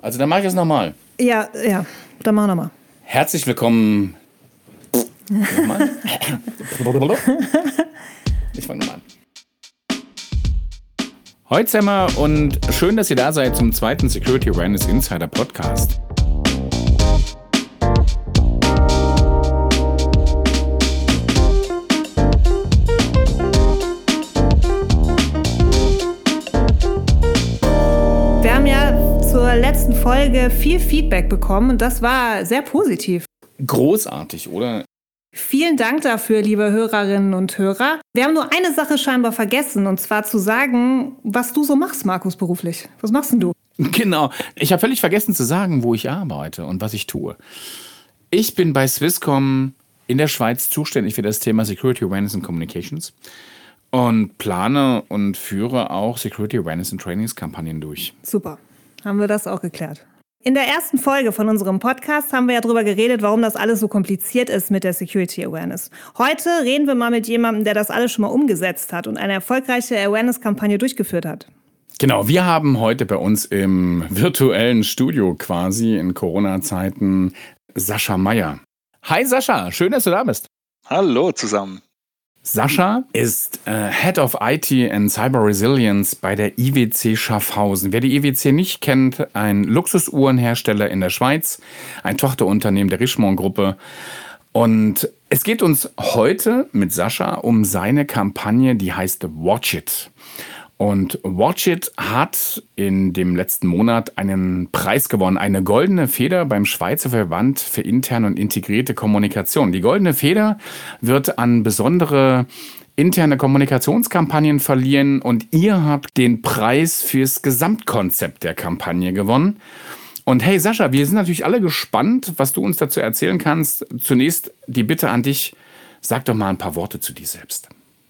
Also dann mache ich es nochmal. Ja, ja, dann mach nochmal. Herzlich willkommen. Nochmal. Ich fange nochmal an. Heute Semmer und schön, dass ihr da seid zum zweiten Security Awareness Insider Podcast. Folge viel Feedback bekommen und das war sehr positiv. Großartig, oder? Vielen Dank dafür, liebe Hörerinnen und Hörer. Wir haben nur eine Sache scheinbar vergessen, und zwar zu sagen, was du so machst, Markus, beruflich. Was machst denn du? Genau. Ich habe völlig vergessen zu sagen, wo ich arbeite und was ich tue. Ich bin bei Swisscom in der Schweiz zuständig für das Thema Security Awareness and Communications und plane und führe auch Security Awareness and Trainingskampagnen durch. Super. Haben wir das auch geklärt. In der ersten Folge von unserem Podcast haben wir ja darüber geredet, warum das alles so kompliziert ist mit der Security Awareness. Heute reden wir mal mit jemandem, der das alles schon mal umgesetzt hat und eine erfolgreiche Awareness-Kampagne durchgeführt hat. Genau, wir haben heute bei uns im virtuellen Studio quasi in Corona-Zeiten Sascha Meyer. Hi Sascha, schön, dass du da bist. Hallo zusammen. Sascha ist äh, Head of IT and Cyber Resilience bei der IWC Schaffhausen. Wer die IWC nicht kennt, ein Luxusuhrenhersteller in der Schweiz, ein Tochterunternehmen der Richemont Gruppe. Und es geht uns heute mit Sascha um seine Kampagne, die heißt Watch It. Und Watch It hat in dem letzten Monat einen Preis gewonnen, eine goldene Feder beim Schweizer Verband für interne und integrierte Kommunikation. Die goldene Feder wird an besondere interne Kommunikationskampagnen verliehen und ihr habt den Preis fürs Gesamtkonzept der Kampagne gewonnen. Und hey Sascha, wir sind natürlich alle gespannt, was du uns dazu erzählen kannst. Zunächst die Bitte an dich, sag doch mal ein paar Worte zu dir selbst.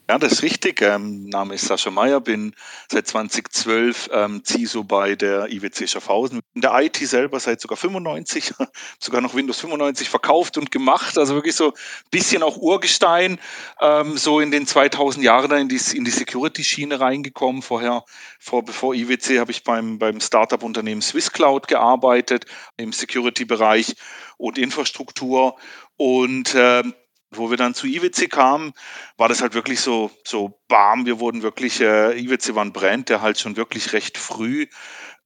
Ja, das ist richtig. Ähm, Name ist Sascha Meyer, bin seit 2012 ähm, CISO bei der IWC Schaffhausen. In der IT selber seit sogar 95, sogar noch Windows 95 verkauft und gemacht. Also wirklich so ein bisschen auch Urgestein, ähm, so in den 2000 Jahren in die, in die Security-Schiene reingekommen. Vorher, vor, bevor IWC, habe ich beim, beim Startup-Unternehmen SwissCloud gearbeitet, im Security-Bereich und Infrastruktur. Und ähm, wo wir dann zu IWC kamen, war das halt wirklich so, so bam, wir wurden wirklich, äh, IWC war ein Brand, der halt schon wirklich recht früh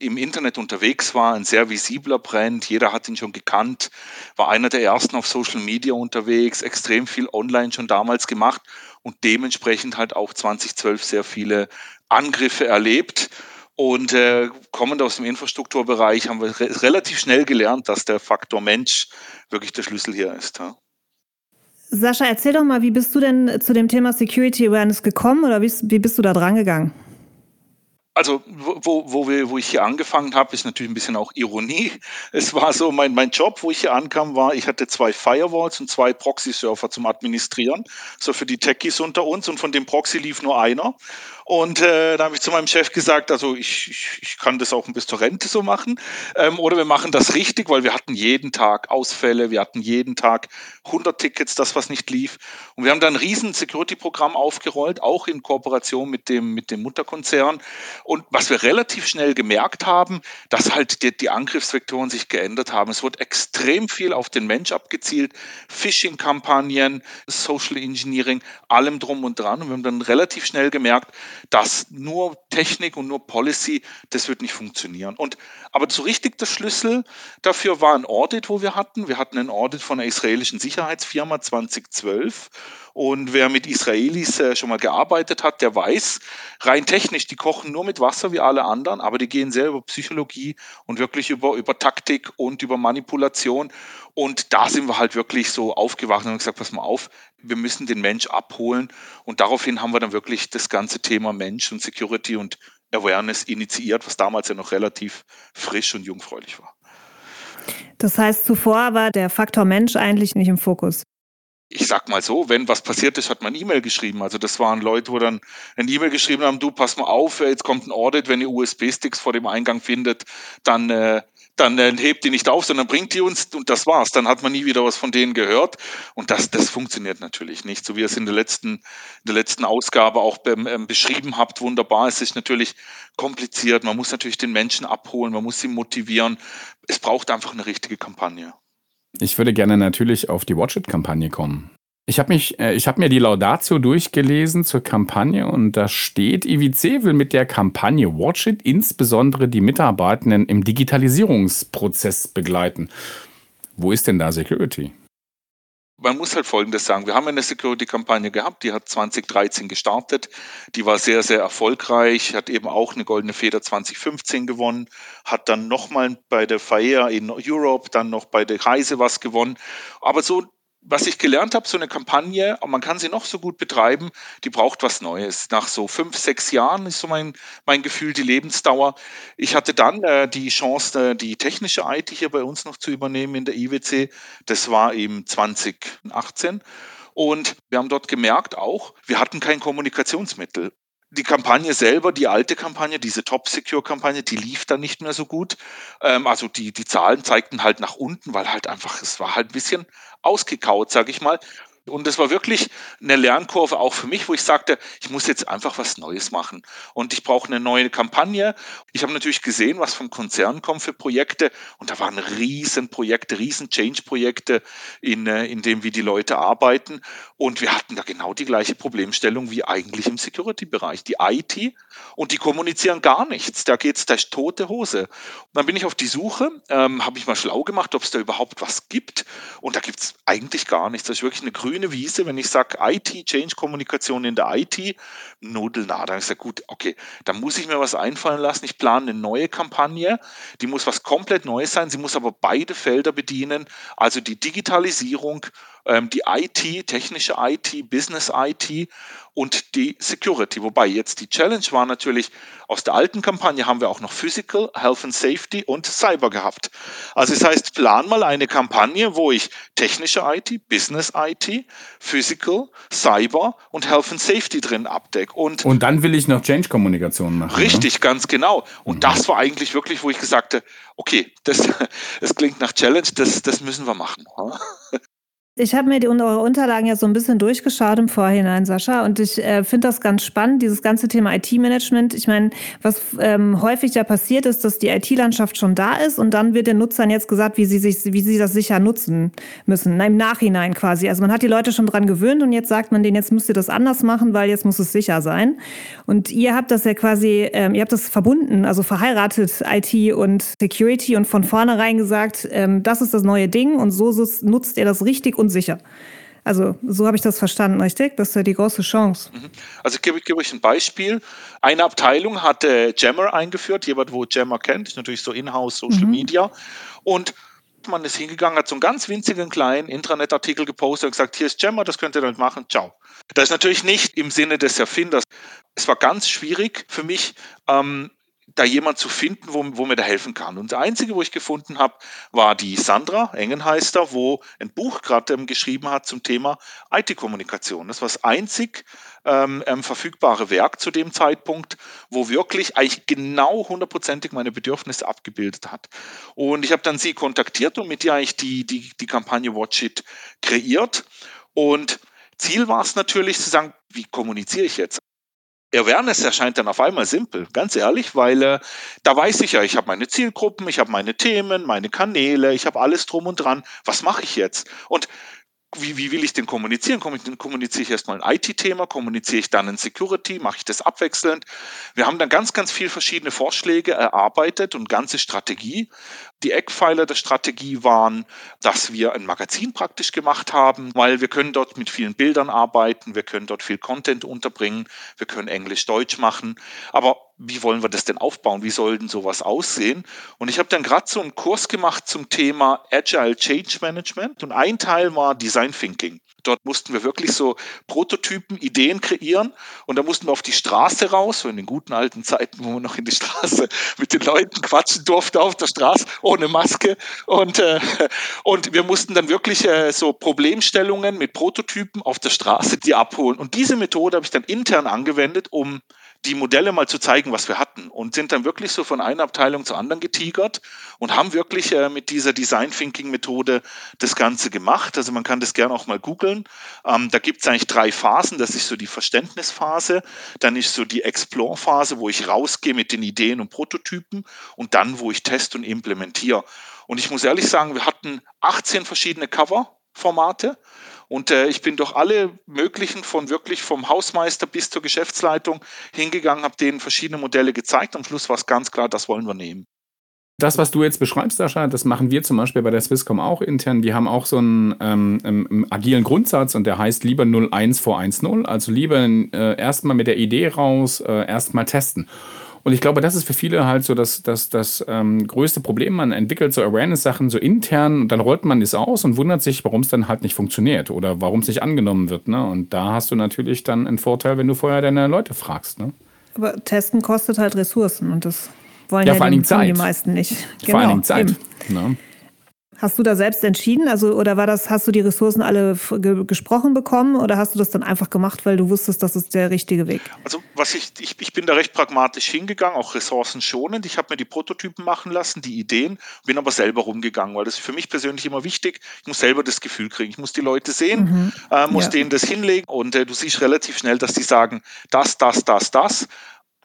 im Internet unterwegs war, ein sehr visibler Brand, jeder hat ihn schon gekannt, war einer der ersten auf Social Media unterwegs, extrem viel online schon damals gemacht und dementsprechend halt auch 2012 sehr viele Angriffe erlebt. Und äh, kommend aus dem Infrastrukturbereich haben wir re relativ schnell gelernt, dass der Faktor Mensch wirklich der Schlüssel hier ist. Ja. Sascha, erzähl doch mal, wie bist du denn zu dem Thema Security Awareness gekommen oder wie, wie bist du da dran gegangen? Also, wo, wo, wir, wo ich hier angefangen habe, ist natürlich ein bisschen auch Ironie. Es war so, mein, mein Job, wo ich hier ankam, war, ich hatte zwei Firewalls und zwei Proxy-Server zum Administrieren, so für die Techies unter uns und von dem Proxy lief nur einer. Und äh, da habe ich zu meinem Chef gesagt, also ich, ich, ich kann das auch bis zur Rente so machen. Ähm, oder wir machen das richtig, weil wir hatten jeden Tag Ausfälle, wir hatten jeden Tag 100 Tickets, das was nicht lief. Und wir haben dann ein riesen Security-Programm aufgerollt, auch in Kooperation mit dem, mit dem Mutterkonzern. Und was wir relativ schnell gemerkt haben, dass halt die, die Angriffsvektoren sich geändert haben. Es wird extrem viel auf den Mensch abgezielt, Phishing-Kampagnen, Social Engineering, allem drum und dran. Und wir haben dann relativ schnell gemerkt, dass nur Technik und nur Policy, das wird nicht funktionieren. Und aber so richtig der Schlüssel dafür war ein Audit, wo wir hatten. Wir hatten ein Audit von einer israelischen Sicherheitsfirma 2012 und wer mit Israelis äh, schon mal gearbeitet hat, der weiß, rein technisch, die kochen nur mit Wasser wie alle anderen, aber die gehen sehr über Psychologie und wirklich über, über Taktik und über Manipulation. Und da sind wir halt wirklich so aufgewacht und haben gesagt, pass mal auf, wir müssen den Mensch abholen. Und daraufhin haben wir dann wirklich das ganze Thema Mensch und Security und Awareness initiiert, was damals ja noch relativ frisch und jungfräulich war. Das heißt, zuvor war der Faktor Mensch eigentlich nicht im Fokus. Ich sag mal so, wenn was passiert ist, hat man E-Mail geschrieben. Also das waren Leute, wo dann ein E-Mail geschrieben haben, du pass mal auf, jetzt kommt ein Audit, wenn ihr USB-Sticks vor dem Eingang findet, dann, äh, dann äh, hebt die nicht auf, sondern bringt die uns und das war's. Dann hat man nie wieder was von denen gehört. Und das, das funktioniert natürlich nicht. So wie ihr es in der letzten, in der letzten Ausgabe auch ähm, beschrieben habt, wunderbar. Es ist natürlich kompliziert. Man muss natürlich den Menschen abholen, man muss sie motivieren. Es braucht einfach eine richtige Kampagne. Ich würde gerne natürlich auf die Watch-It-Kampagne kommen. Ich habe äh, ich habe mir die Laudatio durchgelesen zur Kampagne und da steht, IWC will mit der Kampagne Watch It insbesondere die Mitarbeitenden im Digitalisierungsprozess begleiten. Wo ist denn da Security? Man muss halt Folgendes sagen. Wir haben eine Security-Kampagne gehabt, die hat 2013 gestartet. Die war sehr, sehr erfolgreich, hat eben auch eine Goldene Feder 2015 gewonnen, hat dann nochmal bei der FAEA in Europe, dann noch bei der Reise was gewonnen. Aber so was ich gelernt habe, so eine Kampagne, man kann sie noch so gut betreiben, die braucht was Neues. Nach so fünf, sechs Jahren ist so mein, mein Gefühl, die Lebensdauer. Ich hatte dann äh, die Chance, äh, die technische IT hier bei uns noch zu übernehmen in der IWC. Das war eben 2018. Und wir haben dort gemerkt auch, wir hatten kein Kommunikationsmittel die Kampagne selber, die alte Kampagne, diese Top-Secure-Kampagne, die lief dann nicht mehr so gut. Ähm, also die, die Zahlen zeigten halt nach unten, weil halt einfach, es war halt ein bisschen ausgekaut, sage ich mal. Und das war wirklich eine Lernkurve auch für mich, wo ich sagte, ich muss jetzt einfach was Neues machen. Und ich brauche eine neue Kampagne. Ich habe natürlich gesehen, was vom Konzern kommt für Projekte. Und da waren riesen Projekte, riesen Change-Projekte, in, äh, in dem wie die Leute arbeiten. Und wir hatten da genau die gleiche Problemstellung wie eigentlich im Security-Bereich. Die IT und die kommunizieren gar nichts. Da geht es ist tote Hose. Und dann bin ich auf die Suche, ähm, habe ich mal schlau gemacht, ob es da überhaupt was gibt. Und da gibt es eigentlich gar nichts. Das ist wirklich eine grüne Wiese, wenn ich sage IT, Change-Kommunikation in der IT, nudelnah. Dann ist ja gut, okay, da muss ich mir was einfallen lassen. Ich plane eine neue Kampagne, die muss was komplett Neues sein. Sie muss aber beide Felder bedienen, also die Digitalisierung die IT, technische IT, Business IT und die Security. Wobei jetzt die Challenge war natürlich, aus der alten Kampagne haben wir auch noch Physical, Health and Safety und Cyber gehabt. Also das heißt, plan mal eine Kampagne, wo ich technische IT, Business IT, Physical, Cyber und Health and Safety drin abdecke. Und, und dann will ich noch Change-Kommunikation machen. Richtig, oder? ganz genau. Und mhm. das war eigentlich wirklich, wo ich gesagt habe, okay, das, das klingt nach Challenge, das, das müssen wir machen. Ich habe mir die, eure Unterlagen ja so ein bisschen durchgeschaut im Vorhinein, Sascha, und ich äh, finde das ganz spannend, dieses ganze Thema IT-Management. Ich meine, was ähm, häufig ja passiert ist, dass die IT-Landschaft schon da ist und dann wird den Nutzern jetzt gesagt, wie sie, sich, wie sie das sicher nutzen müssen, im Nachhinein quasi. Also man hat die Leute schon dran gewöhnt und jetzt sagt man denen, jetzt müsst ihr das anders machen, weil jetzt muss es sicher sein. Und ihr habt das ja quasi, ähm, ihr habt das verbunden, also verheiratet IT und Security und von vornherein gesagt, ähm, das ist das neue Ding und so nutzt ihr das richtig und unsicher. Also so habe ich das verstanden, richtig? Das ist ja die große Chance. Mhm. Also ich gebe, gebe euch ein Beispiel. Eine Abteilung hatte Jammer eingeführt, jemand, wo Jammer kennt, ist natürlich so Inhouse Social mhm. Media. Und man ist hingegangen, hat so einen ganz winzigen kleinen Intranet-Artikel gepostet und gesagt, hier ist Jammer, das könnt ihr damit machen, ciao. Das ist natürlich nicht im Sinne des Erfinders. Es war ganz schwierig für mich, ähm, da jemand zu finden, wo, wo mir da helfen kann. Und der einzige, wo ich gefunden habe, war die Sandra Engenheister, wo ein Buch gerade ähm, geschrieben hat zum Thema IT-Kommunikation. Das war das einzig ähm, ähm, verfügbare Werk zu dem Zeitpunkt, wo wirklich eigentlich genau hundertprozentig meine Bedürfnisse abgebildet hat. Und ich habe dann sie kontaktiert und mit ihr eigentlich die, die, die Kampagne Watch It kreiert. Und Ziel war es natürlich zu sagen, wie kommuniziere ich jetzt? Awareness erscheint dann auf einmal simpel, ganz ehrlich, weil äh, da weiß ich ja, ich habe meine Zielgruppen, ich habe meine Themen, meine Kanäle, ich habe alles drum und dran. Was mache ich jetzt? Und wie, wie will ich denn kommunizieren? Kommuniziere ich erstmal ein IT-Thema, kommuniziere ich dann ein Security, mache ich das abwechselnd? Wir haben dann ganz, ganz viele verschiedene Vorschläge erarbeitet und ganze Strategie. Die Eckpfeiler der Strategie waren, dass wir ein Magazin praktisch gemacht haben, weil wir können dort mit vielen Bildern arbeiten, wir können dort viel Content unterbringen, wir können Englisch-Deutsch machen. Aber wie wollen wir das denn aufbauen? Wie soll denn sowas aussehen? Und ich habe dann gerade so einen Kurs gemacht zum Thema Agile Change Management und ein Teil war Design Thinking. Dort mussten wir wirklich so Prototypen, Ideen kreieren und da mussten wir auf die Straße raus, so in den guten alten Zeiten, wo man noch in die Straße mit den Leuten quatschen durfte auf der Straße ohne Maske. Und, äh, und wir mussten dann wirklich äh, so Problemstellungen mit Prototypen auf der Straße die abholen. Und diese Methode habe ich dann intern angewendet, um die Modelle mal zu zeigen, was wir hatten und sind dann wirklich so von einer Abteilung zur anderen getigert und haben wirklich äh, mit dieser Design Thinking Methode das Ganze gemacht. Also man kann das gerne auch mal googeln. Ähm, da gibt es eigentlich drei Phasen. Das ist so die Verständnisphase, dann ist so die Explore Phase, wo ich rausgehe mit den Ideen und Prototypen und dann, wo ich teste und implementiere. Und ich muss ehrlich sagen, wir hatten 18 verschiedene Cover-Formate. Und äh, ich bin durch alle möglichen, von wirklich vom Hausmeister bis zur Geschäftsleitung hingegangen, habe denen verschiedene Modelle gezeigt. Am Schluss war es ganz klar, das wollen wir nehmen. Das, was du jetzt beschreibst, Sascha, das machen wir zum Beispiel bei der Swisscom auch intern. Die haben auch so einen ähm, ähm, agilen Grundsatz und der heißt lieber 01 vor 1.0. Also lieber äh, erstmal mit der Idee raus, äh, erstmal testen. Und ich glaube, das ist für viele halt so das, das, das ähm, größte Problem. Man entwickelt so Awareness-Sachen so intern und dann rollt man es aus und wundert sich, warum es dann halt nicht funktioniert oder warum es nicht angenommen wird. Ne? Und da hast du natürlich dann einen Vorteil, wenn du vorher deine Leute fragst. Ne? Aber Testen kostet halt Ressourcen und das wollen ja, ja vor allen Dingen die, Zeit. die meisten nicht. Vor allen Dingen Zeit. eben. Ne? Hast du da selbst entschieden? Also, oder war das, hast du die Ressourcen alle ge gesprochen bekommen oder hast du das dann einfach gemacht, weil du wusstest, das ist der richtige Weg? Also was ich, ich, ich bin da recht pragmatisch hingegangen, auch ressourcenschonend. Ich habe mir die Prototypen machen lassen, die Ideen, bin aber selber rumgegangen, weil das ist für mich persönlich immer wichtig. Ich muss selber das Gefühl kriegen. Ich muss die Leute sehen, äh, muss Ja. denen das hinlegen und äh, du siehst relativ schnell, dass die sagen, das, das, das, das.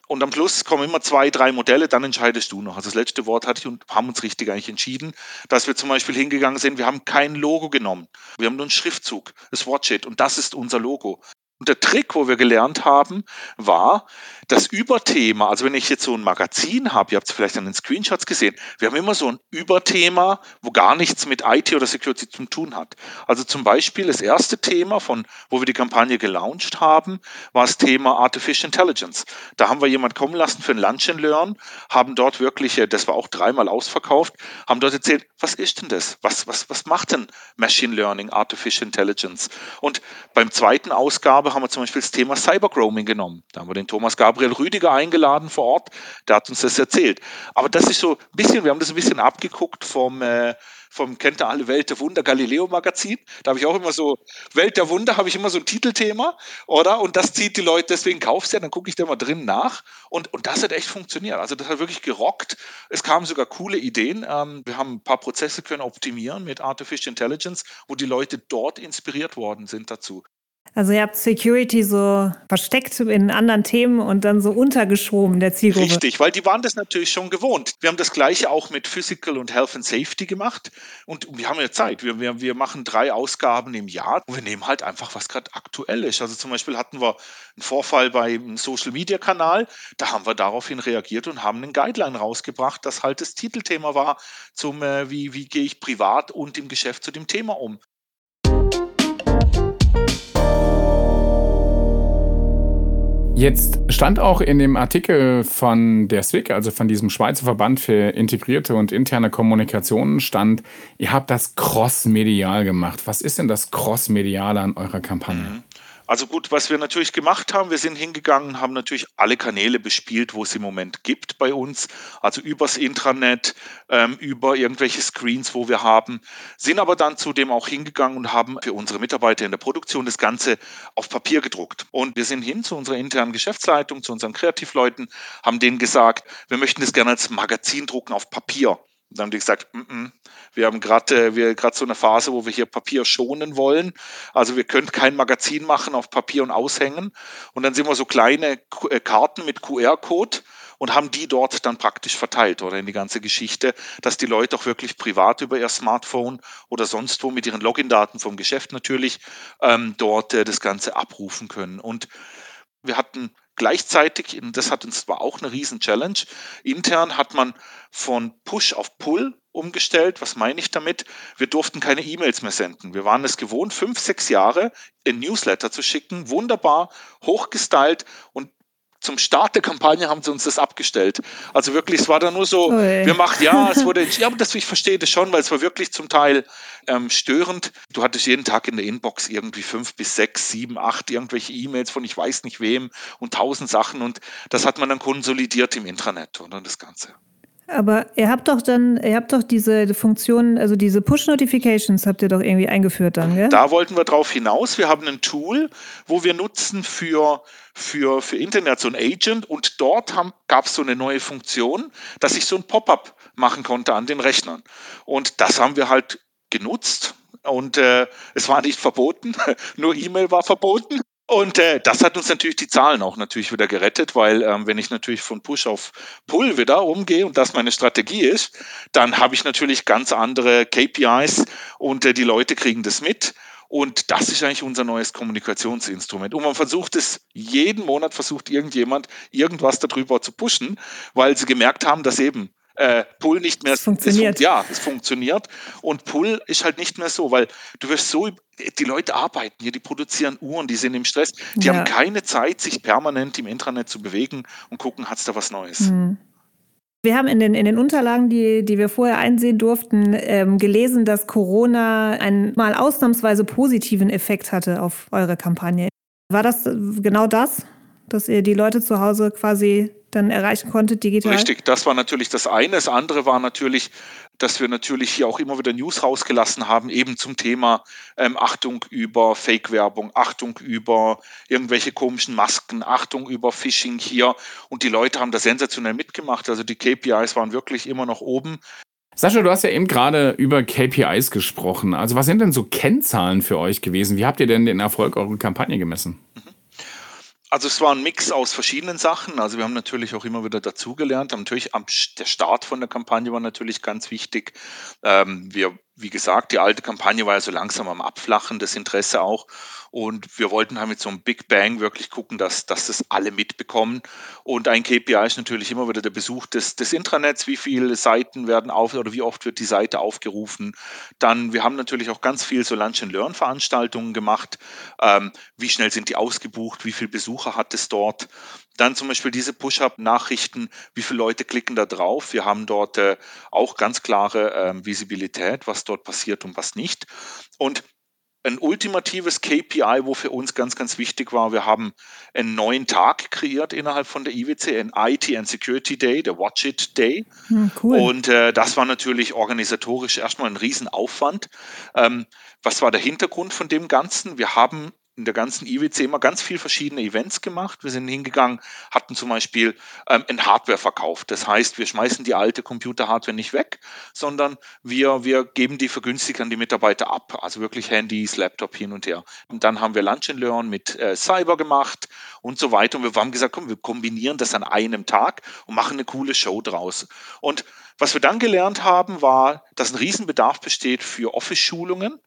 Und am Schluss kommen immer zwei, drei Modelle, dann entscheidest du noch. Also das letzte Wort hatte ich und haben uns richtig eigentlich entschieden, dass wir zum Beispiel hingegangen sind, wir haben kein Logo genommen. Wir haben nur einen Schriftzug, das It und das ist unser Logo. Und der Trick, wo wir gelernt haben, war das Überthema. Also wenn ich jetzt so ein Magazin habe, ihr habt es vielleicht an den Screenshots gesehen, wir haben immer so ein Überthema, wo gar nichts mit IT oder Security zu tun hat. Also zum Beispiel das erste Thema, von wo wir die Kampagne gelauncht haben, war das Thema Artificial Intelligence. Da haben wir jemand kommen lassen für ein Lunch and Learn, haben dort wirklich, äh, das war auch dreimal ausverkauft, haben dort erzählt, was ist denn das? Was, was, was macht denn Machine Learning, Artificial Intelligence? Und beim zweiten Ausgabe haben wir zum Beispiel das Thema Cybergrooming genommen. Da haben wir den Thomas Gabriel Rüdiger eingeladen vor Ort, der hat uns das erzählt. Aber das ist so ein bisschen, wir haben das ein bisschen abgeguckt vom, äh, vom Kennt ihr alle Welt der Wunder Galileo Magazin. Da habe ich auch immer so, Welt der Wunder habe ich immer so ein Titelthema, oder? Und das zieht die Leute, deswegen kaufst du ja, dann gucke ich da mal drin nach. Und, und das hat echt funktioniert. Also das hat wirklich gerockt. Es kamen sogar coole Ideen. Ähm, wir haben ein paar Prozesse können optimieren mit Artificial Intelligence, wo die Leute dort inspiriert worden sind dazu. Also ihr habt Security so versteckt in anderen Themen und dann so untergeschoben der Zielgruppe. Richtig, weil die waren das natürlich schon gewohnt. Wir haben das gleiche auch mit Physical und Health and Safety gemacht und wir haben ja Zeit. Wir, wir, wir machen drei Ausgaben im Jahr und wir nehmen halt einfach, was gerade aktuell ist. Also zum Beispiel hatten wir einen Vorfall beim Social Media Kanal, da haben wir daraufhin reagiert und haben einen Guideline rausgebracht, das halt das Titelthema war, zum äh, wie, wie gehe ich privat und im Geschäft zu dem Thema um. Jetzt stand auch in dem Artikel von der SWIC, also von diesem Schweizer Verband für integrierte und interne Kommunikation, stand, ihr habt das cross-medial gemacht. Was ist denn das cross-mediale an eurer Kampagne? Also gut, was wir natürlich gemacht haben, wir sind hingegangen, haben natürlich alle Kanäle bespielt, wo es im Moment gibt bei uns, also übers Intranet, ähm, über irgendwelche Screens, wo wir haben, sind aber dann zudem auch hingegangen und haben für unsere Mitarbeiter in der Produktion das Ganze auf Papier gedruckt. Und wir sind hin zu unserer internen Geschäftsleitung, zu unseren Kreativleuten, haben denen gesagt, wir möchten das gerne als Magazin drucken auf Papier. Dann haben die gesagt, mm -mm, wir haben gerade äh, so eine Phase, wo wir hier Papier schonen wollen. Also wir können kein Magazin machen auf Papier und aushängen. Und dann sind wir so kleine Q- äh, Karten mit QR-Code und haben die dort dann praktisch verteilt oder in die ganze Geschichte, dass die Leute auch wirklich privat über ihr Smartphone oder sonst wo mit ihren Login-Daten vom Geschäft natürlich ähm, dort äh, das Ganze abrufen können. Und wir hatten gleichzeitig, und das hat uns zwar auch eine riesen Challenge, intern hat man von Push auf Pull umgestellt. Was meine ich damit? Wir durften keine E-Mails mehr senden. Wir waren es gewohnt, fünf, sechs Jahre in Newsletter zu schicken, wunderbar, hochgestylt und zum Start der Kampagne haben sie uns das abgestellt. Also wirklich, es war dann nur so, Ui. wir machen, ja, es wurde, ja, aber das, ich verstehe das schon, weil es war wirklich zum Teil ähm, störend. Du hattest jeden Tag in der Inbox irgendwie fünf bis sechs, sieben, acht irgendwelche E-Mails von ich weiß nicht wem und tausend Sachen und das hat man dann konsolidiert im Intranet und das Ganze. Aber ihr habt doch dann, ihr habt doch diese Funktion, also diese Push-Notifications habt ihr doch irgendwie eingeführt dann, gell? Da wollten wir drauf hinaus. Wir haben ein Tool, wo wir nutzen für, für, für Internet so ein Agent und dort gab es so eine neue Funktion, dass ich so ein Pop-up machen konnte an den Rechnern. Und das haben wir halt genutzt und äh, es war nicht verboten, nur E-Mail war verboten. Und äh, das hat uns natürlich die Zahlen auch natürlich wieder gerettet, weil ähm, wenn ich natürlich von Push auf Pull wieder umgehe und das meine Strategie ist, dann habe ich natürlich ganz andere KPIs und äh, die Leute kriegen das mit. Und das ist eigentlich unser neues Kommunikationsinstrument. Und man versucht es, jeden Monat versucht irgendjemand irgendwas darüber zu pushen, weil sie gemerkt haben, dass eben äh, Pull nicht mehr. Es funktioniert. Es, ja, es funktioniert. Und Pull ist halt nicht mehr so, weil du wirst so, die Leute arbeiten hier, die produzieren Uhren, die sind im Stress, die ja. haben keine Zeit, sich permanent im Intranet zu bewegen und gucken, hat es da was Neues. Mhm. Wir haben in den, in den Unterlagen, die, die wir vorher einsehen durften, ähm, gelesen, dass Corona einen mal ausnahmsweise positiven Effekt hatte auf eure Kampagne. War das genau das, dass ihr die Leute zu Hause quasi dann erreichen konntet digital? Richtig, das war natürlich das eine. Das andere war natürlich, dass wir natürlich hier auch immer wieder News rausgelassen haben, eben zum Thema ähm, Achtung über Fake-Werbung, Achtung über irgendwelche komischen Masken, Achtung über Phishing hier. Und die Leute haben da sensationell mitgemacht. Also die KPIs waren wirklich immer noch oben. Sascha, du hast ja eben gerade über KPIs gesprochen. Also was sind denn so Kennzahlen für euch gewesen? Wie habt ihr denn den Erfolg eurer Kampagne gemessen? Mhm. Also es war ein Mix aus verschiedenen Sachen. Also wir haben natürlich auch immer wieder dazugelernt. Natürlich am, der Start von der Kampagne war natürlich ganz wichtig. Ähm, wir, wie gesagt, die alte Kampagne war ja so langsam am Abflachen, das Interesse auch. Und wir wollten halt mit so einem Big Bang wirklich gucken, dass, dass das alle mitbekommen. Und ein KPI ist natürlich immer wieder der Besuch des, des Intranets. Wie viele Seiten werden auf oder wie oft wird die Seite aufgerufen? Dann, wir haben natürlich auch ganz viel so Lunch and Learn Veranstaltungen gemacht. Ähm, wie schnell sind die ausgebucht? Wie viele Besucher hat es dort? Dann zum Beispiel diese Push-Up-Nachrichten, wie viele Leute klicken da drauf. Wir haben dort äh, auch ganz klare äh, Visibilität, was dort passiert und was nicht. Und ein ultimatives KPI, wo für uns ganz, ganz wichtig war. Wir haben einen neuen Tag kreiert innerhalb von der IWC, ein IT and Security Day, der Watch It Day. Hm, cool. Und äh, das war natürlich organisatorisch erstmal ein Riesenaufwand. Ähm, was war der Hintergrund von dem Ganzen? Wir haben in der ganzen IWC immer ganz viel verschiedene Events gemacht. Wir sind hingegangen, hatten zum Beispiel ähm, ein Hardware-Verkauf. Das heißt, wir schmeißen die alte Computer-Hardware nicht weg, sondern wir, wir geben die vergünstigt an die Mitarbeiter ab. Also wirklich Handys, Laptop hin und her. Und dann haben wir Lunch and Learn mit äh, Cyber gemacht und so weiter. Und wir haben gesagt, komm, wir kombinieren das an einem Tag und machen eine coole Show draus. Und was wir dann gelernt haben, war, dass ein Riesenbedarf besteht für Office-Schulungen.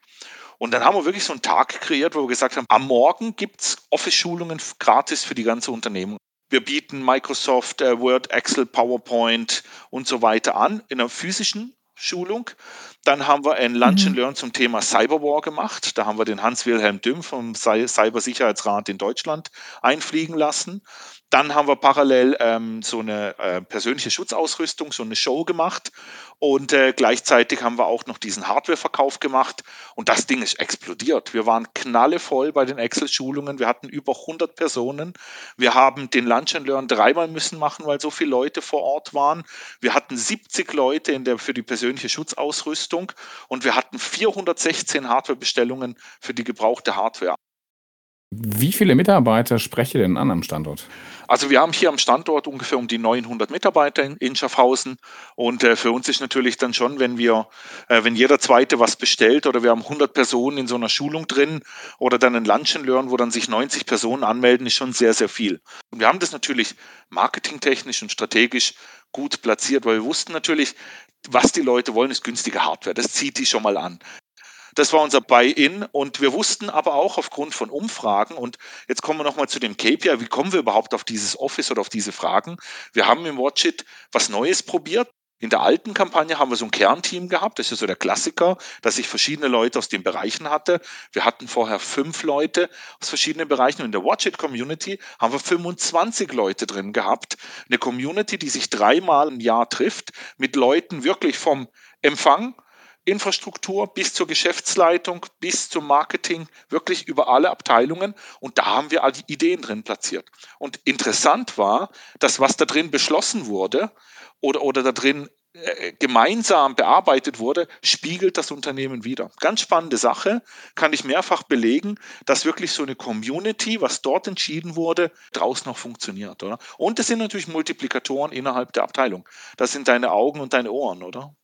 Und dann haben wir wirklich so einen Tag kreiert, wo wir gesagt haben, am Morgen gibt es Office-Schulungen gratis für die ganze Unternehmung. Wir bieten Microsoft, äh, Word, Excel, PowerPoint und so weiter an in einer physischen Schulung. Dann haben wir ein Lunch and mhm. Learn zum Thema Cyberwar gemacht. Da haben wir den Hans-Wilhelm Dümm vom Cybersicherheitsrat in Deutschland einfliegen lassen. Dann haben wir parallel ähm, so eine äh, persönliche Schutzausrüstung, so eine Show gemacht. Und äh, gleichzeitig haben wir auch noch diesen Hardwareverkauf gemacht. Und das Ding ist explodiert. Wir waren knallevoll bei den Excel-Schulungen. Wir hatten über 100 Personen. Wir haben den Lunch and Learn dreimal müssen machen, weil so viele Leute vor Ort waren. Wir hatten 70 Leute in der, für die persönliche Schutzausrüstung. Und wir hatten 416 Hardwarebestellungen für die gebrauchte Hardware. Wie viele Mitarbeiter spreche denn an am Standort? Also wir haben hier am Standort ungefähr um die 900 Mitarbeiter in, Schaffhausen und äh, für uns ist natürlich dann schon, wenn wir, äh, wenn jeder Zweite was bestellt oder wir haben 100 Personen in so einer Schulung drin oder dann ein Lunch and Learn, wo dann sich 90 Personen anmelden, ist schon sehr, sehr viel. Und wir haben das natürlich marketingtechnisch und strategisch gut platziert, weil wir wussten natürlich, was die Leute wollen, ist günstige Hardware. Das zieht die schon mal an. Das war unser Buy-in und wir wussten aber auch aufgrund von Umfragen und jetzt kommen wir nochmal zu dem KPI, wie kommen wir überhaupt auf dieses Office oder auf diese Fragen? Wir haben im Watchit was Neues probiert. In der alten Kampagne haben wir so ein Kernteam gehabt, das ist so der Klassiker, dass ich verschiedene Leute aus den Bereichen hatte. Wir hatten vorher fünf Leute aus verschiedenen Bereichen in der Watch It Community haben wir 25 Leute drin gehabt. Eine Community, die sich dreimal im Jahr trifft, mit Leuten wirklich vom Empfang, Infrastruktur bis zur Geschäftsleitung, bis zum Marketing, wirklich über alle Abteilungen. Und da haben wir all die Ideen drin platziert. Und interessant war, dass was da drin beschlossen wurde, oder, oder da drin äh, gemeinsam bearbeitet wurde, spiegelt das Unternehmen wieder. Ganz spannende Sache, kann ich mehrfach belegen, dass wirklich so eine Community, was dort entschieden wurde, draußen noch funktioniert, oder? Und es sind natürlich Multiplikatoren innerhalb der Abteilung. Das sind deine Augen und deine Ohren, oder?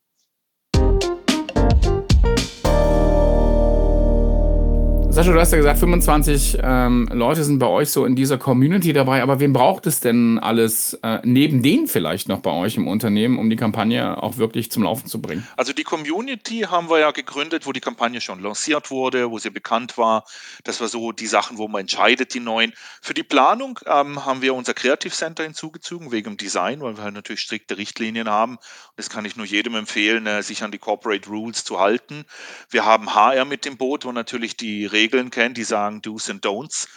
Sascha, du hast ja gesagt, 25 ähm, Leute sind bei euch so in dieser Community dabei, aber wen braucht es denn alles äh, neben denen vielleicht noch bei euch im Unternehmen, um die Kampagne auch wirklich zum Laufen zu bringen? Also die Community haben wir ja gegründet, wo die Kampagne schon lanciert wurde, wo sie bekannt war. Das war so die Sachen, wo man entscheidet, die neuen. Für die Planung ähm, haben wir unser Creative Center hinzugezogen, wegen dem Design, weil wir halt natürlich strikte Richtlinien haben. Das kann ich nur jedem empfehlen, äh, sich an die Corporate Rules zu halten. Wir haben HR mit dem Boot, wo natürlich die Regeln Regeln kennt, die sagen Do's and Don'ts.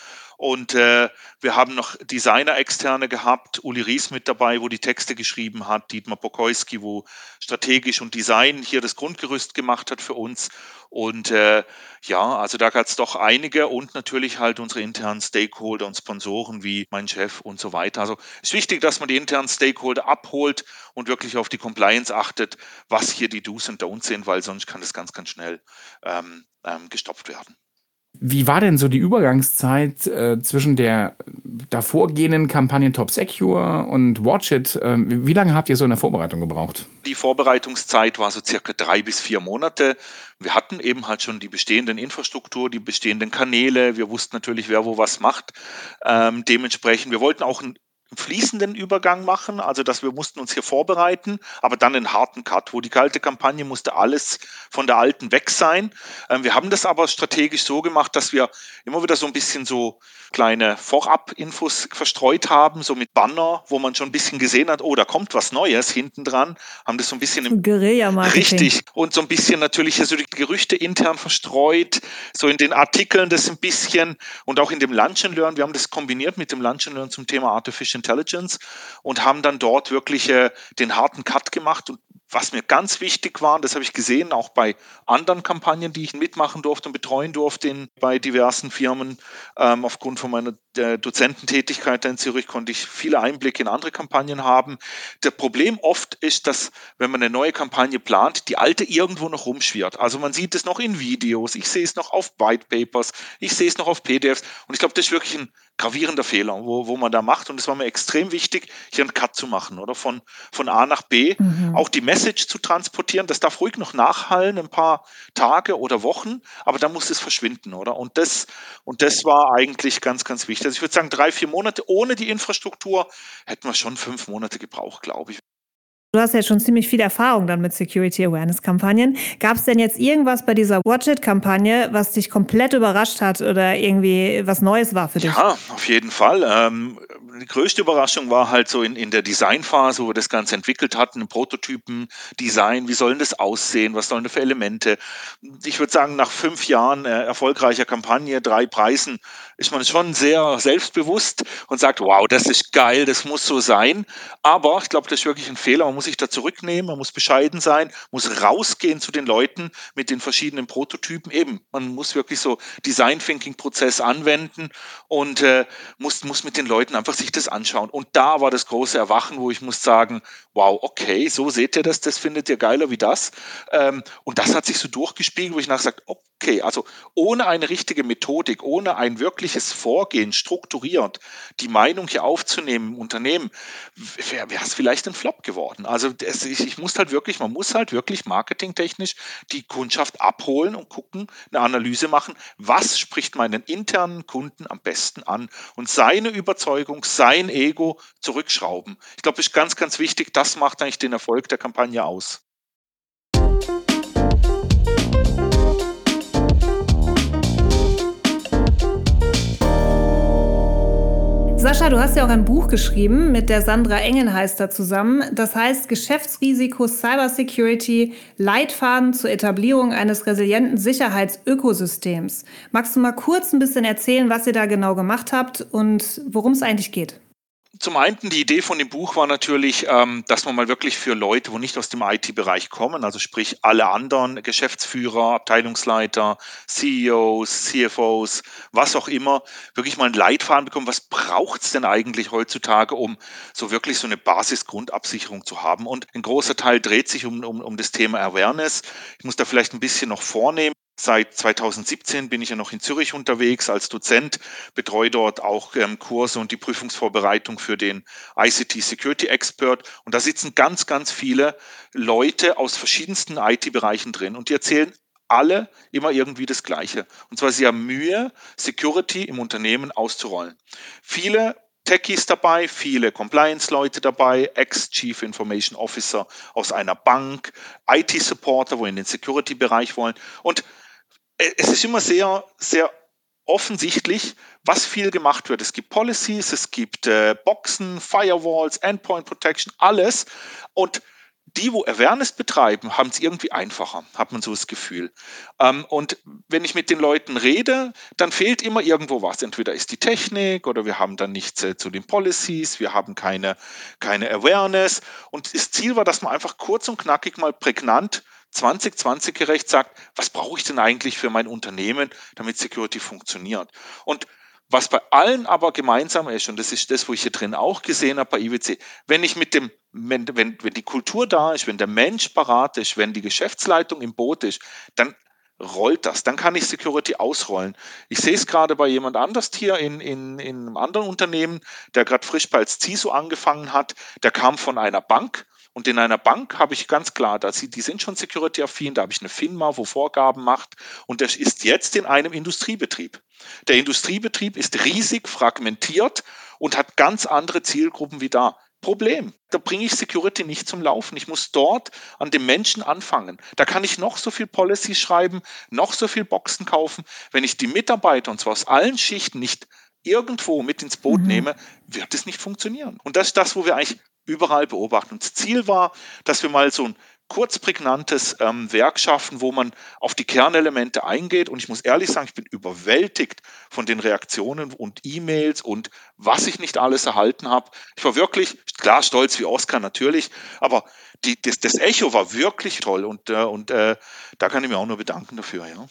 Und äh, wir haben noch Designer externe gehabt, Uli Ries mit dabei, wo die Texte geschrieben hat, Dietmar Pokoyski, wo strategisch und Design hier das Grundgerüst gemacht hat für uns. Und äh, ja, also da gab es doch einige und natürlich halt unsere internen Stakeholder und Sponsoren wie mein Chef und so weiter. Also es ist wichtig, dass man die internen Stakeholder abholt und wirklich auf die Compliance achtet, was hier die Do's und Don'ts sind, weil sonst kann das ganz, ganz schnell ähm, ähm, gestoppt werden. Wie war denn so die Übergangszeit äh, zwischen der davorgehenden Kampagne Top Secure und Watch It? Ähm, wie lange habt ihr so in der Vorbereitung gebraucht? Die Vorbereitungszeit war so circa drei bis vier Monate. Wir hatten eben halt schon die bestehenden Infrastruktur, die bestehenden Kanäle. Wir wussten natürlich, wer wo was macht. Ähm, dementsprechend, wir wollten auch ein fließenden Übergang machen, also dass wir mussten uns hier vorbereiten, aber dann einen harten Cut, wo die kalte Kampagne musste alles von der alten weg sein. Ähm, wir haben das aber strategisch so gemacht, dass wir immer wieder so ein bisschen so kleine Vorab-Infos verstreut haben, so mit Banner, wo man schon ein bisschen gesehen hat, oh, da kommt was Neues hinten dran, haben das so ein bisschen im Guerilla-Marketing. Richtig. Und so ein bisschen natürlich also die Gerüchte intern verstreut, so in den Artikeln das ein bisschen und auch in dem Lunch and Learn. Wir haben das kombiniert mit dem Lunch and Learn zum Thema Artificial Intelligence und haben dann dort wirklich äh, den harten Cut gemacht und was mir ganz wichtig war, das habe ich gesehen, auch bei anderen Kampagnen, die ich mitmachen durfte und betreuen durfte in, bei diversen Firmen. Ähm, aufgrund von meiner Dozententätigkeit in Zürich konnte ich viele Einblicke in andere Kampagnen haben. Der Problem oft ist, dass wenn man eine neue Kampagne plant, die alte irgendwo noch rumschwirrt. Also man sieht es noch in Videos, ich sehe es noch auf White Papers, ich sehe es noch auf PDFs und ich glaube, das ist wirklich ein gravierender Fehler, wo, wo man da macht. Und es war mir extrem wichtig, hier einen Cut zu machen oder von, von A nach B. Mhm. Auch die Message zu transportieren, das darf ruhig noch nachhallen, ein paar Tage oder Wochen, aber dann muss es verschwinden, oder? Und das, und das war eigentlich ganz, ganz wichtig. Also ich würde sagen, drei, vier Monate ohne die Infrastruktur hätten wir schon fünf Monate gebraucht, glaube ich. Du hast ja schon ziemlich viel Erfahrung dann mit Security Awareness Kampagnen. Gab es denn jetzt irgendwas bei dieser Watch It Kampagne, was dich komplett überrascht hat oder irgendwie was Neues war für dich? Ja, auf jeden Fall. Ähm, die größte Überraschung war halt so in, in der Designphase, wo wir das Ganze entwickelt hatten, Prototypen, Design, wie sollen das aussehen, was sollen da für Elemente. Ich würde sagen, nach fünf Jahren äh, erfolgreicher Kampagne, drei Preisen, ist man schon sehr selbstbewusst und sagt, wow, das ist geil, das muss so sein. Aber ich glaube, das ist wirklich ein Fehler. Man muss sich da zurücknehmen, man muss bescheiden sein, muss rausgehen zu den Leuten mit den verschiedenen Prototypen. Eben, man muss wirklich so Design Thinking Prozess anwenden und äh, muss, muss mit den Leuten einfach sich das anschauen. Und da war das große Erwachen, wo ich muss sagen, wow, okay, so seht ihr das, das findet ihr geiler wie das. Ähm, und das hat sich so durchgespiegelt, wo ich nachher gesagt, okay, also ohne eine richtige Methodik, ohne ein wirkliches Vorgehen, strukturiert die Meinung hier aufzunehmen im Unternehmen, wäre es vielleicht ein Flop geworden. Also es, ich, ich muss halt wirklich, man muss halt wirklich marketingtechnisch die Kundschaft abholen und gucken, eine Analyse machen, was spricht meinen internen Kunden am besten an und seine Überzeugung, sein Ego zurückschrauben. Ich glaube, das ist ganz, ganz wichtig. Das macht eigentlich den Erfolg der Kampagne aus. Sascha, du hast ja auch ein Buch geschrieben mit der Sandra Engelheister zusammen. Das heißt Geschäftsrisiko Cybersecurity, Leitfaden zur Etablierung eines resilienten Sicherheitsökosystems. Magst du mal kurz ein bisschen erzählen, was ihr da genau gemacht habt und worum es eigentlich geht? Zum einen, die Idee von dem Buch war natürlich, ähm, dass man mal wirklich für Leute, wo nicht aus dem IT-Bereich kommen, also sprich alle anderen Geschäftsführer, Abteilungsleiter, CEOs, CFOs, was auch immer, wirklich mal einen Leitfaden bekommen, was braucht es denn eigentlich heutzutage, um so wirklich so eine Basisgrundabsicherung zu haben. Und ein großer Teil dreht sich um, um, um das Thema Awareness. Ich muss da vielleicht ein bisschen noch vornehmen. Seit 2017 bin ich ja noch in Zürich unterwegs als Dozent, betreue dort auch ähm, Kurse und die Prüfungsvorbereitung für den ICT Security Expert. Und da sitzen ganz, ganz viele Leute aus verschiedensten IT-Bereichen drin und die erzählen alle immer irgendwie das Gleiche. Und zwar, sie haben Mühe, Security im Unternehmen auszurollen. Viele Techies dabei, viele Compliance-Leute dabei, Ex-Chief Information Officer aus einer Bank, IT-Supporter, wo in den Security-Bereich wollen. Und es ist immer sehr, sehr offensichtlich, was viel gemacht wird. Es gibt Policies, es gibt äh, Boxen, Firewalls, Endpoint Protection, alles. Und die, wo Awareness betreiben, haben es irgendwie einfacher, hat man so das Gefühl. Ähm, und wenn ich mit den Leuten rede, dann fehlt immer irgendwo was. Entweder ist die Technik oder wir haben dann nichts äh, zu den Policies, wir haben keine, keine Awareness. Und das Ziel war, dass man einfach kurz und knackig mal prägnant 2020 gerecht sagt, was brauche ich denn eigentlich für mein Unternehmen, damit Security funktioniert? Und was bei allen aber gemeinsam ist, und das ist das, wo ich hier drin auch gesehen habe bei IWC, wenn ich mit dem, wenn, wenn, wenn die Kultur da ist, wenn der Mensch parat ist, wenn die Geschäftsleitung im Boot ist, dann rollt das, dann kann ich Security ausrollen. Ich sehe es gerade bei jemand anders hier in, in, in einem anderen Unternehmen, der gerade frisch bei als CISO angefangen hat, der kam von einer Bank und in einer Bank habe ich ganz klar, dass sie, die sind schon security-affin, da habe ich eine FINMA, wo Vorgaben macht. Und das ist jetzt in einem Industriebetrieb. Der Industriebetrieb ist riesig fragmentiert und hat ganz andere Zielgruppen wie da. Problem. Da bringe ich Security nicht zum Laufen. Ich muss dort an dem Menschen anfangen. Da kann ich noch so viel Policy schreiben, noch so viel Boxen kaufen. Wenn ich die Mitarbeiter, und zwar aus allen Schichten, nicht irgendwo mit ins Boot mhm. nehme, wird es nicht funktionieren. Und das ist das, wo wir eigentlich überall beobachten. Und das Ziel war, dass wir mal so ein kurz prägnantes ähm, Werk schaffen, wo man auf die Kernelemente eingeht. Und ich muss ehrlich sagen, ich bin überwältigt von den Reaktionen und E-Mails und was ich nicht alles erhalten habe. Ich war wirklich, klar, stolz wie Oscar natürlich, aber die, das, das Echo war wirklich toll und, äh, und äh, da kann ich mir auch nur bedanken dafür. Ja.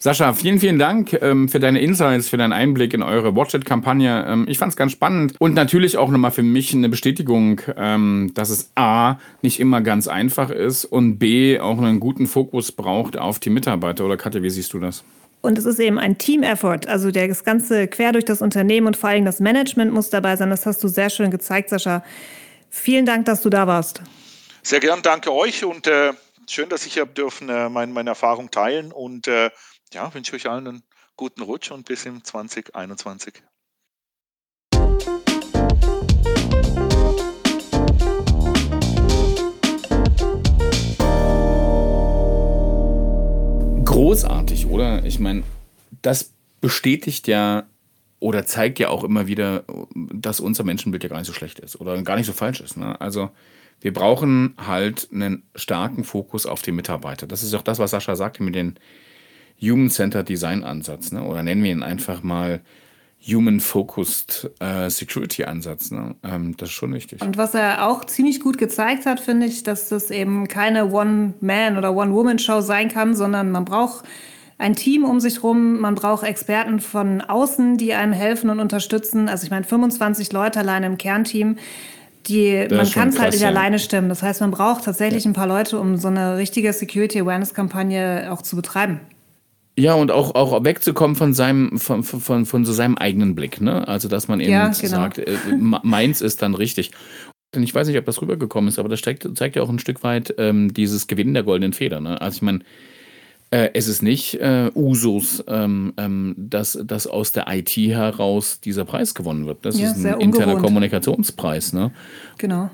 Sascha, vielen, vielen Dank ähm, für deine Insights, für deinen Einblick in eure Watch-It-Kampagne. Ähm, ich fand es ganz spannend und natürlich auch nochmal für mich eine Bestätigung, ähm, dass es A, nicht immer ganz einfach ist und B, auch einen guten Fokus braucht auf die Mitarbeiter. Oder Katja, wie siehst du das? Und es ist eben ein Team-Effort. Also das Ganze quer durch das Unternehmen und vor allem das Management muss dabei sein. Das hast du sehr schön gezeigt, Sascha. Vielen Dank, dass du da warst. Sehr gern, danke euch und äh, schön, dass ich hier dürfen äh, meine, meine Erfahrung teilen und äh, ja, wünsche euch allen einen guten Rutsch und bis im 2021. Großartig, oder? Ich meine, das bestätigt ja oder zeigt ja auch immer wieder, dass unser Menschenbild ja gar nicht so schlecht ist oder gar nicht so falsch ist. Ne? Also wir brauchen halt einen starken Fokus auf die Mitarbeiter. Das ist auch das, was Sascha sagte mit den Human-Centered Design-Ansatz, ne? oder nennen wir ihn einfach mal Human-Focused äh, Security-Ansatz. Ne? Ähm, das ist schon wichtig. Und was er auch ziemlich gut gezeigt hat, finde ich, dass das eben keine One-Man- oder One-Woman-Show sein kann, sondern man braucht ein Team um sich rum, man braucht Experten von außen, die einem helfen und unterstützen. Also ich meine, 25 Leute allein im Kernteam, die, man kann es halt nicht ja. alleine stemmen. Das heißt, man braucht tatsächlich ja. ein paar Leute, um so eine richtige Security-Awareness-Kampagne auch zu betreiben. Ja, und auch, auch wegzukommen von seinem, von, von, von so seinem eigenen Blick, ne? Also dass man eben ja, genau. sagt, äh, meins ist dann richtig. Und ich weiß nicht, ob das rübergekommen ist, aber das zeigt, zeigt ja auch ein Stück weit ähm, dieses Gewinnen der goldenen Feder. Ne? Also ich meine, äh, es ist nicht äh, Usus, ähm, ähm, dass, dass aus der IT heraus dieser Preis gewonnen wird. Das ja, ist ein interner Kommunikationspreis. Ne? Genau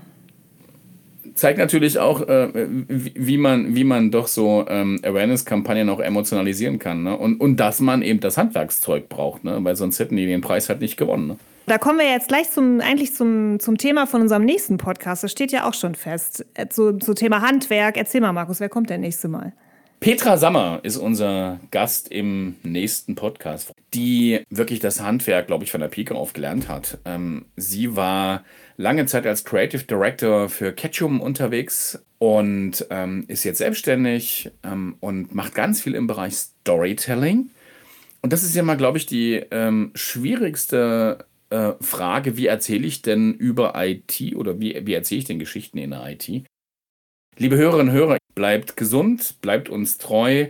zeigt natürlich auch, äh, wie, man, wie man doch so ähm, Awareness-Kampagnen auch emotionalisieren kann. Ne? Und, und dass man eben das Handwerkszeug braucht, ne? weil sonst hätten die den Preis halt nicht gewonnen. Ne? Da kommen wir jetzt gleich zum, eigentlich zum, zum Thema von unserem nächsten Podcast. Das steht ja auch schon fest. Zu, äh, zu Thema Handwerk. Erzähl mal, Markus, wer kommt denn nächste Mal? Petra Sammer ist unser Gast im nächsten Podcast, die wirklich das Handwerk, glaube ich, von der Pike auf gelernt hat. Ähm, sie war lange Zeit als Creative Director für Ketchum unterwegs und ähm, ist jetzt selbstständig ähm, und macht ganz viel im Bereich Storytelling. Und das ist ja mal, glaube ich, die ähm, schwierigste äh, Frage, wie erzähle ich denn über IT oder wie, wie erzähle ich denn Geschichten in der IT? Liebe Hörerinnen und Hörer, bleibt gesund, bleibt uns treu.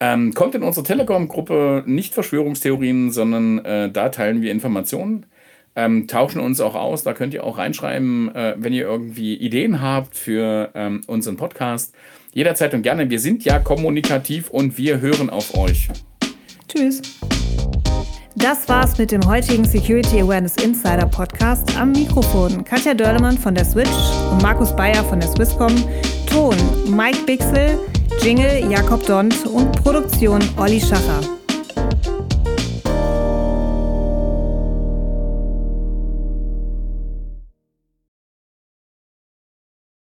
Ähm, kommt in unsere Telegram-Gruppe nicht Verschwörungstheorien, sondern äh, da teilen wir Informationen, ähm, tauschen uns auch aus. Da könnt ihr auch reinschreiben, äh, wenn ihr irgendwie Ideen habt für ähm, unseren Podcast. Jederzeit und gerne. Wir sind ja kommunikativ und wir hören auf euch. Tschüss. Das war's mit dem heutigen Security Awareness Insider Podcast. Am Mikrofon Katja Dörlemann von der Switch und Markus Bayer von der Swisscom. Ton Mike Bixel, Jingle Jakob Dont und Produktion Olli Schacher.